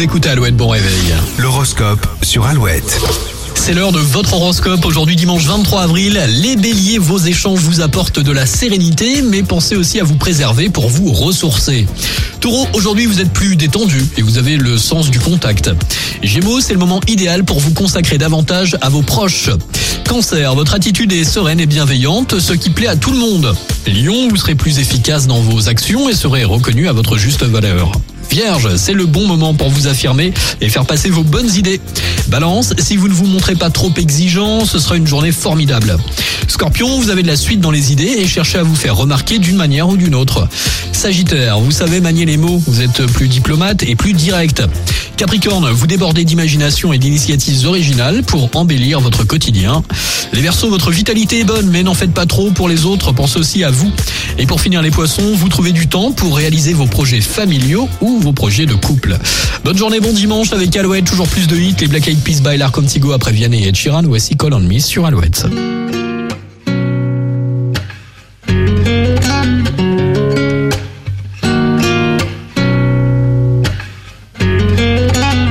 Vous écoutez Alouette, bon réveil. L'horoscope sur Alouette. C'est l'heure de votre horoscope. Aujourd'hui, dimanche 23 avril, les béliers, vos échanges vous apportent de la sérénité, mais pensez aussi à vous préserver pour vous ressourcer. Taureau, aujourd'hui, vous êtes plus détendu et vous avez le sens du contact. Gémeaux, c'est le moment idéal pour vous consacrer davantage à vos proches. Cancer, votre attitude est sereine et bienveillante, ce qui plaît à tout le monde. Lion, vous serez plus efficace dans vos actions et serez reconnu à votre juste valeur. Vierge, c'est le bon moment pour vous affirmer et faire passer vos bonnes idées. Balance, si vous ne vous montrez pas trop exigeant, ce sera une journée formidable. Scorpion, vous avez de la suite dans les idées et cherchez à vous faire remarquer d'une manière ou d'une autre. Sagittaire, vous savez manier les mots, vous êtes plus diplomate et plus direct. Capricorne, vous débordez d'imagination et d'initiatives originales pour embellir votre quotidien. Les Verseaux, votre vitalité est bonne, mais n'en faites pas trop pour les autres, pensez aussi à vous. Et pour finir les Poissons, vous trouvez du temps pour réaliser vos projets familiaux ou vos projets de couple. Bonne journée, bon dimanche avec Alouette, toujours plus de hits, les Black Eyed Peas by Contigo après Vianney et Chiran, voici Call on Me sur Alouette.